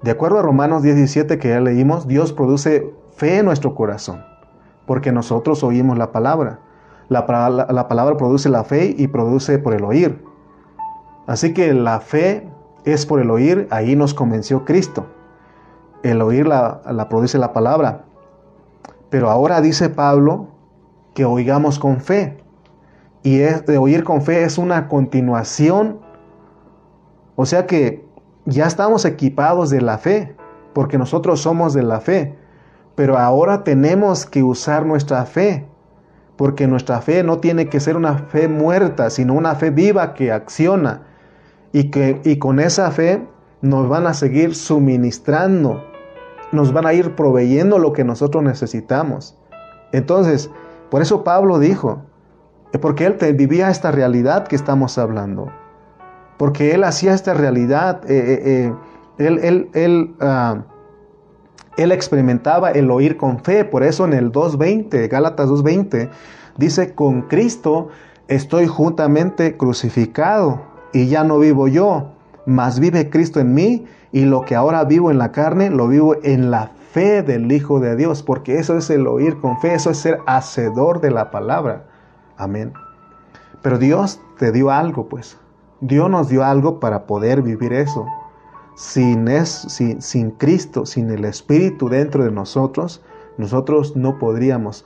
De acuerdo a Romanos 17 que ya leímos, Dios produce fe en nuestro corazón, porque nosotros oímos la palabra. La, la, palabra produce la fe y produce por el oír. Así que la fe es por el oír, ahí nos convenció Cristo el oír la, produce la palabra. Pero ahora dice Pablo que oigamos con fe. Y de oír con fe es una continuación. O sea que ya estamos equipados de la fe, porque nosotros somos de la fe. Pero ahora tenemos que usar nuestra fe, porque nuestra fe no tiene que ser una fe muerta, sino una fe viva que acciona. Y, que, y con esa fe nos van a seguir suministrando nos van a ir proveyendo lo que nosotros necesitamos. Entonces, por eso Pablo dijo, porque él vivía esta realidad que estamos hablando, porque él hacía esta realidad, eh, eh, eh, él, ah, él, experimentaba el oír con fe, por eso en el 2.20, Gálatas 2.20, dice, con Cristo estoy juntamente crucificado y ya no vivo yo, mas vive Cristo en mí y lo que ahora vivo en la carne, lo vivo en la fe del Hijo de Dios, porque eso es el oír con fe, eso es ser hacedor de la palabra. Amén. Pero Dios te dio algo, pues. Dios nos dio algo para poder vivir eso. sin, es, sin, sin Cristo, sin el Espíritu dentro de nosotros, nosotros no podríamos.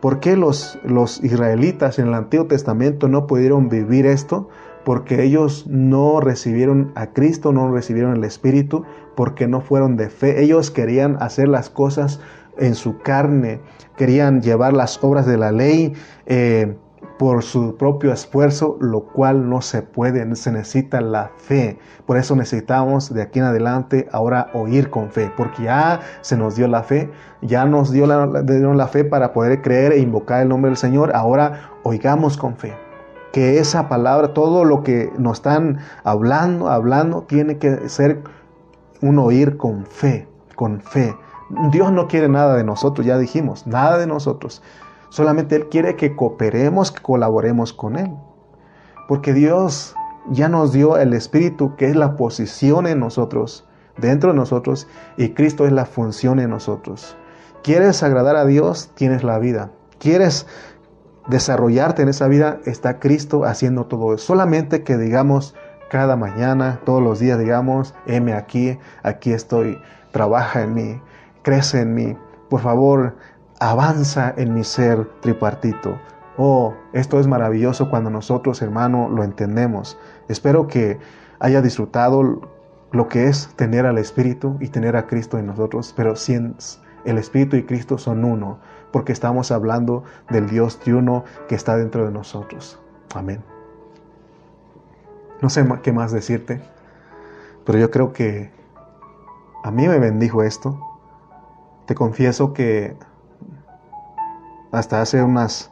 ¿Por qué los, los israelitas en el Antiguo Testamento no pudieron vivir esto? Porque ellos no recibieron a Cristo, no recibieron el Espíritu, porque no fueron de fe. Ellos querían hacer las cosas en su carne, querían llevar las obras de la ley, eh, por su propio esfuerzo, lo cual no se puede, se necesita la fe. Por eso necesitamos de aquí en adelante ahora oír con fe, porque ya se nos dio la fe, ya nos dio la, la fe para poder creer e invocar el nombre del Señor, ahora oigamos con fe. Que esa palabra, todo lo que nos están hablando, hablando, tiene que ser un oír con fe, con fe. Dios no quiere nada de nosotros, ya dijimos, nada de nosotros. Solamente Él quiere que cooperemos, que colaboremos con Él. Porque Dios ya nos dio el Espíritu, que es la posición en nosotros, dentro de nosotros, y Cristo es la función en nosotros. ¿Quieres agradar a Dios? Tienes la vida. ¿Quieres desarrollarte en esa vida? Está Cristo haciendo todo eso. Solamente que digamos cada mañana, todos los días, digamos, heme aquí, aquí estoy, trabaja en mí, crece en mí. Por favor, avanza en mi ser tripartito. Oh, esto es maravilloso cuando nosotros, hermano, lo entendemos. Espero que haya disfrutado lo que es tener al Espíritu y tener a Cristo en nosotros, pero si el Espíritu y Cristo son uno, porque estamos hablando del Dios triuno que está dentro de nosotros. Amén. No sé qué más decirte, pero yo creo que a mí me bendijo esto. Te confieso que hasta hace unas,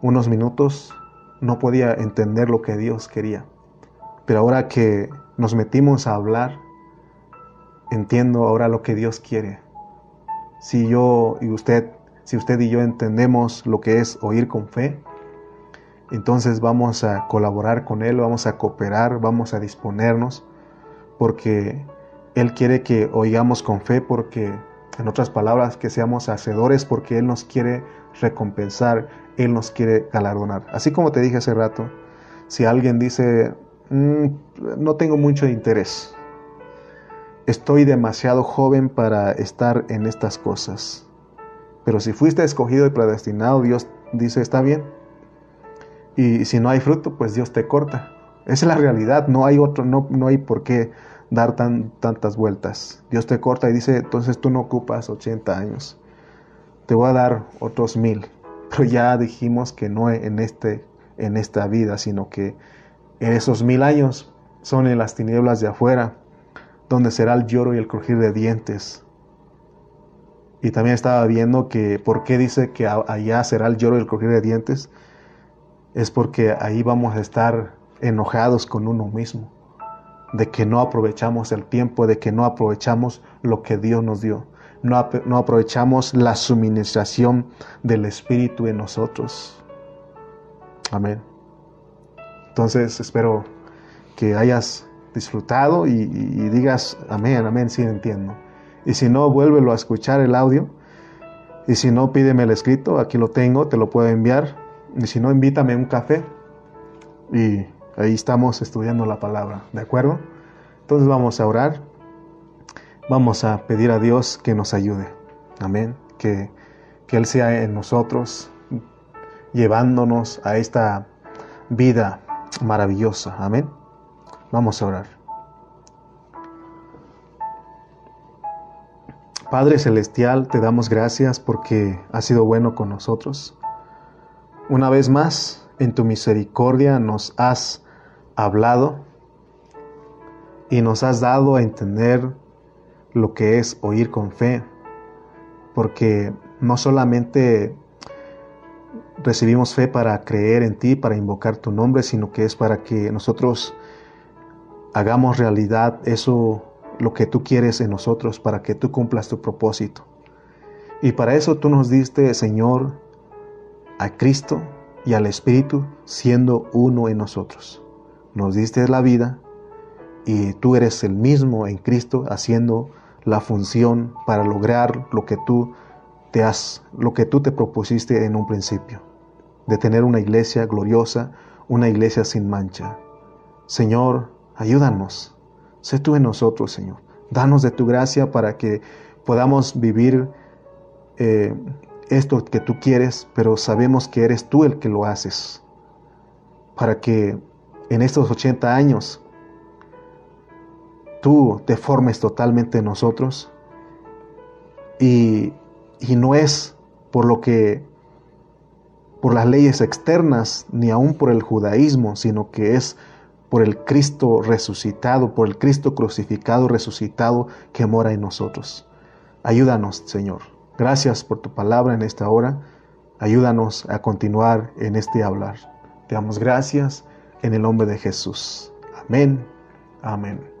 unos minutos no podía entender lo que Dios quería. Pero ahora que nos metimos a hablar, entiendo ahora lo que Dios quiere. Si yo y usted, si usted y yo entendemos lo que es oír con fe, entonces vamos a colaborar con Él, vamos a cooperar, vamos a disponernos, porque Él quiere que oigamos con fe, porque en otras palabras, que seamos hacedores porque Él nos quiere recompensar, Él nos quiere galardonar. Así como te dije hace rato, si alguien dice, mm, no tengo mucho interés, estoy demasiado joven para estar en estas cosas. Pero si fuiste escogido y predestinado, Dios dice, está bien. Y si no hay fruto, pues Dios te corta. Esa es la realidad, no hay otro, no, no hay por qué dar tan, tantas vueltas. Dios te corta y dice, entonces tú no ocupas 80 años, te voy a dar otros mil. Pero ya dijimos que no en, este, en esta vida, sino que esos mil años son en las tinieblas de afuera, donde será el lloro y el crujir de dientes. Y también estaba viendo que, ¿por qué dice que allá será el lloro y el crujir de dientes? Es porque ahí vamos a estar enojados con uno mismo de que no aprovechamos el tiempo, de que no aprovechamos lo que Dios nos dio. No, aprovechamos la suministración del Espíritu en nosotros. Amén. Entonces espero que hayas disfrutado y, digas amén, amén, sí entiendo. Y si no, vuélvelo a escuchar el audio. Y si no, pídeme el escrito, aquí lo tengo, te lo puedo enviar. Y si no, invítame un café. Y Ahí estamos estudiando la palabra, ¿de acuerdo? Entonces vamos a orar, vamos a pedir a Dios que nos ayude, amén, que, que Él sea en nosotros, llevándonos a esta vida maravillosa, amén. Vamos a orar. Padre Celestial, te damos gracias porque has sido bueno con nosotros. Una vez más, en tu misericordia nos has hablado y nos has dado a entender lo que es oír con fe, porque no solamente recibimos fe para creer en ti, para invocar tu nombre, sino que es para que nosotros hagamos realidad eso, lo que tú quieres en nosotros, para que tú cumplas tu propósito. Y para eso tú nos diste, Señor, a Cristo y al Espíritu siendo uno en nosotros nos diste la vida y tú eres el mismo en Cristo haciendo la función para lograr lo que tú te has lo que tú te propusiste en un principio, de tener una iglesia gloriosa, una iglesia sin mancha. Señor, ayúdanos. Sé tú en nosotros, Señor. Danos de tu gracia para que podamos vivir eh, esto que tú quieres, pero sabemos que eres tú el que lo haces. Para que en estos 80 años tú te formes totalmente en nosotros. Y, y no es por lo que por las leyes externas, ni aún por el judaísmo, sino que es por el Cristo resucitado, por el Cristo crucificado, resucitado, que mora en nosotros. Ayúdanos, Señor. Gracias por tu palabra en esta hora. Ayúdanos a continuar en este hablar. Te damos gracias en el nombre de Jesús. Amén. Amén.